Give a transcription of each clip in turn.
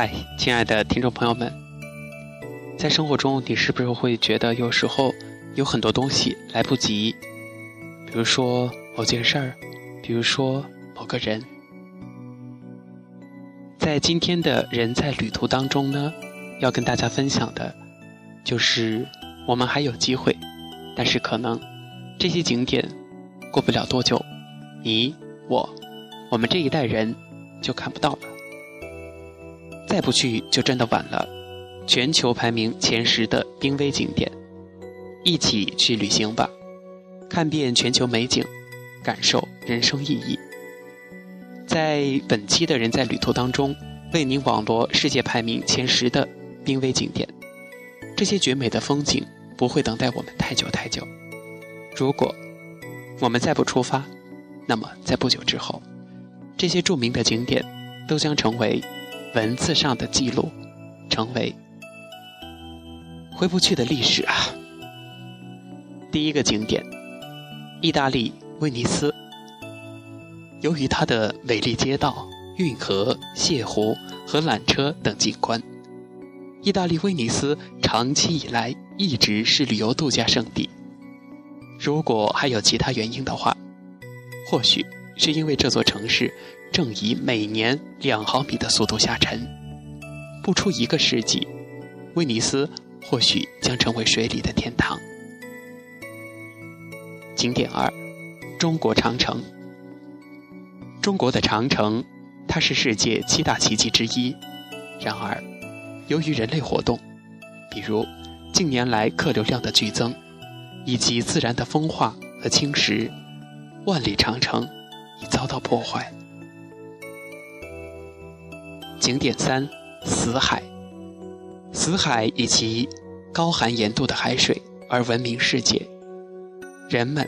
嗨，亲爱的听众朋友们，在生活中，你是不是会觉得有时候有很多东西来不及？比如说某件事儿，比如说某个人。在今天的人在旅途当中呢，要跟大家分享的，就是我们还有机会，但是可能这些景点过不了多久，你我我们这一代人就看不到了。再不去就真的晚了。全球排名前十的濒危景点，一起去旅行吧，看遍全球美景，感受人生意义。在本期的人在旅途当中，为您网罗世界排名前十的濒危景点。这些绝美的风景不会等待我们太久太久。如果我们再不出发，那么在不久之后，这些著名的景点都将成为。文字上的记录，成为回不去的历史啊！第一个景点，意大利威尼斯。由于它的美丽街道、运河、泻湖和缆车等景观，意大利威尼斯长期以来一直是旅游度假胜地。如果还有其他原因的话，或许是因为这座城市。正以每年两毫米的速度下沉，不出一个世纪，威尼斯或许将成为水里的天堂。景点二，中国长城。中国的长城，它是世界七大奇迹之一。然而，由于人类活动，比如近年来客流量的剧增，以及自然的风化和侵蚀，万里长城已遭到破坏。景点三，死海。死海以其高含盐度的海水而闻名世界，人们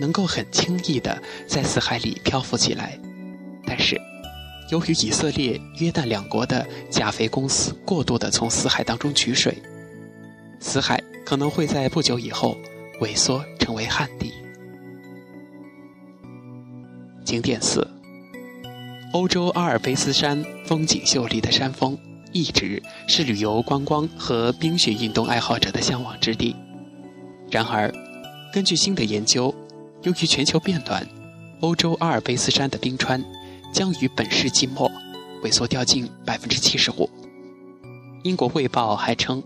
能够很轻易地在死海里漂浮起来。但是，由于以色列、约旦两国的钾肥公司过度地从死海当中取水，死海可能会在不久以后萎缩成为旱地。景点四。欧洲阿尔卑斯山风景秀丽的山峰，一直是旅游观光和冰雪运动爱好者的向往之地。然而，根据新的研究，由于全球变暖，欧洲阿尔卑斯山的冰川将于本世纪末萎缩掉近百分之七十五。英国卫报还称，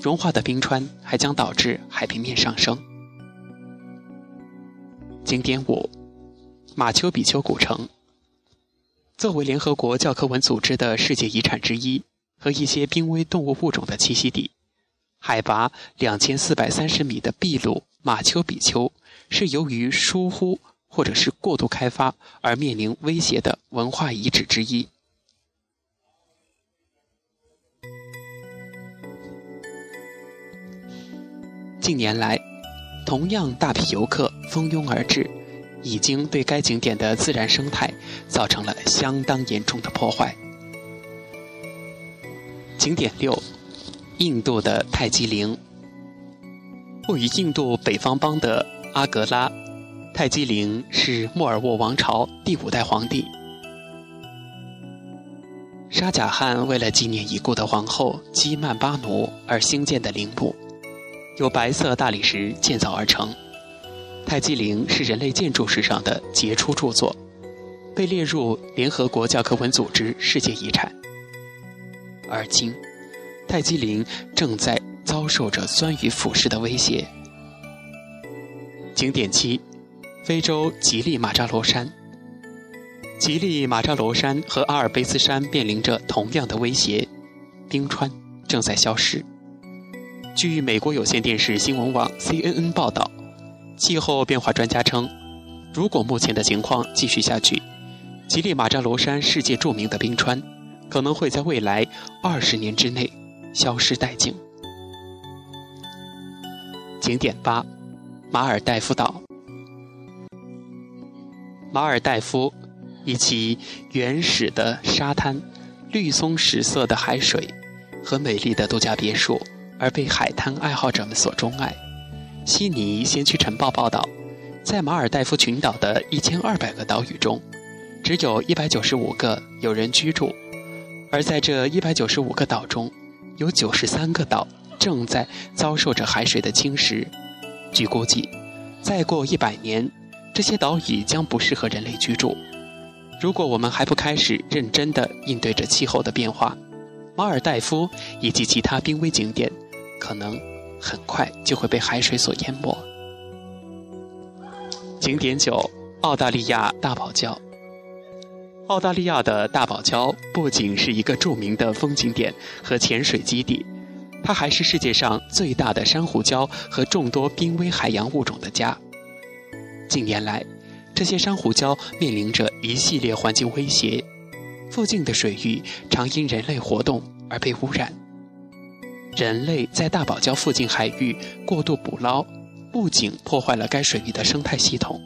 融化的冰川还将导致海平面上升。景点五：马丘比丘古城。作为联合国教科文组织的世界遗产之一和一些濒危动物物种的栖息地，海拔两千四百三十米的秘鲁马丘比丘是由于疏忽或者是过度开发而面临威胁的文化遗址之一。近年来，同样大批游客蜂拥而至。已经对该景点的自然生态造成了相当严重的破坏。景点六，印度的泰姬陵。位于印度北方邦的阿格拉，泰姬陵是莫尔沃王朝第五代皇帝沙贾汗为了纪念已故的皇后基曼巴奴而兴建的陵墓，由白色大理石建造而成。泰姬陵是人类建筑史上的杰出著作，被列入联合国教科文组织世界遗产。而今，泰姬陵正在遭受着酸雨腐蚀的威胁。景点七：非洲吉利马扎罗山。吉利马扎罗山和阿尔卑斯山面临着同样的威胁，冰川正在消失。据美国有线电视新闻网 CNN 报道。气候变化专家称，如果目前的情况继续下去，吉利马扎罗山世界著名的冰川可能会在未来二十年之内消失殆尽。景点八，马尔代夫岛。马尔代夫以其原始的沙滩、绿松石色的海水和美丽的度假别墅而被海滩爱好者们所钟爱。悉尼先驱晨报报道，在马尔代夫群岛的一千二百个岛屿中，只有一百九十五个有人居住，而在这一百九十五个岛中，有九十三个岛正在遭受着海水的侵蚀。据估计，再过一百年，这些岛屿将不适合人类居住。如果我们还不开始认真地应对着气候的变化，马尔代夫以及其他濒危景点，可能很快就会被海水所淹没。景点九：澳大利亚大堡礁。澳大利亚的大堡礁不仅是一个著名的风景点和潜水基地，它还是世界上最大的珊瑚礁和众多濒危海洋物种的家。近年来，这些珊瑚礁面临着一系列环境威胁，附近的水域常因人类活动而被污染。人类在大堡礁附近海域过度捕捞，不仅破坏了该水域的生态系统。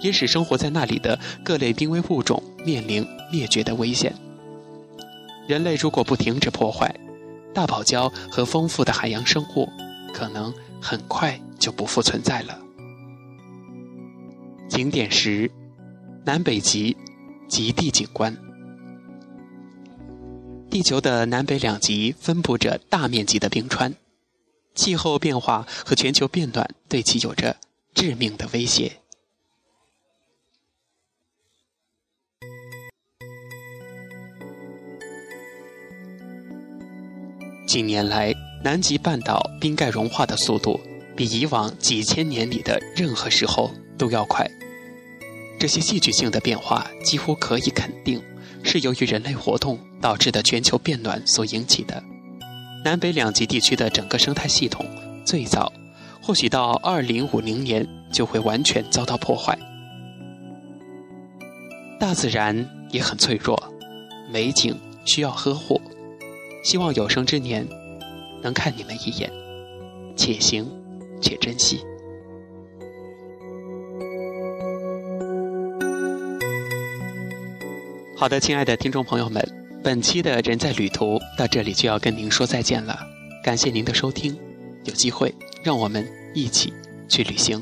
也使生活在那里的各类濒危物种面临灭绝的危险。人类如果不停止破坏，大堡礁和丰富的海洋生物可能很快就不复存在了。景点十：南北极极地景观。地球的南北两极分布着大面积的冰川，气候变化和全球变暖对其有着致命的威胁。近年来，南极半岛冰盖融化的速度比以往几千年里的任何时候都要快。这些戏剧性的变化几乎可以肯定是由于人类活动导致的全球变暖所引起的。南北两极地区的整个生态系统最早或许到二零五零年就会完全遭到破坏。大自然也很脆弱，美景需要呵护。希望有生之年能看你们一眼，且行且珍惜。好的，亲爱的听众朋友们，本期的人在旅途到这里就要跟您说再见了。感谢您的收听，有机会让我们一起去旅行。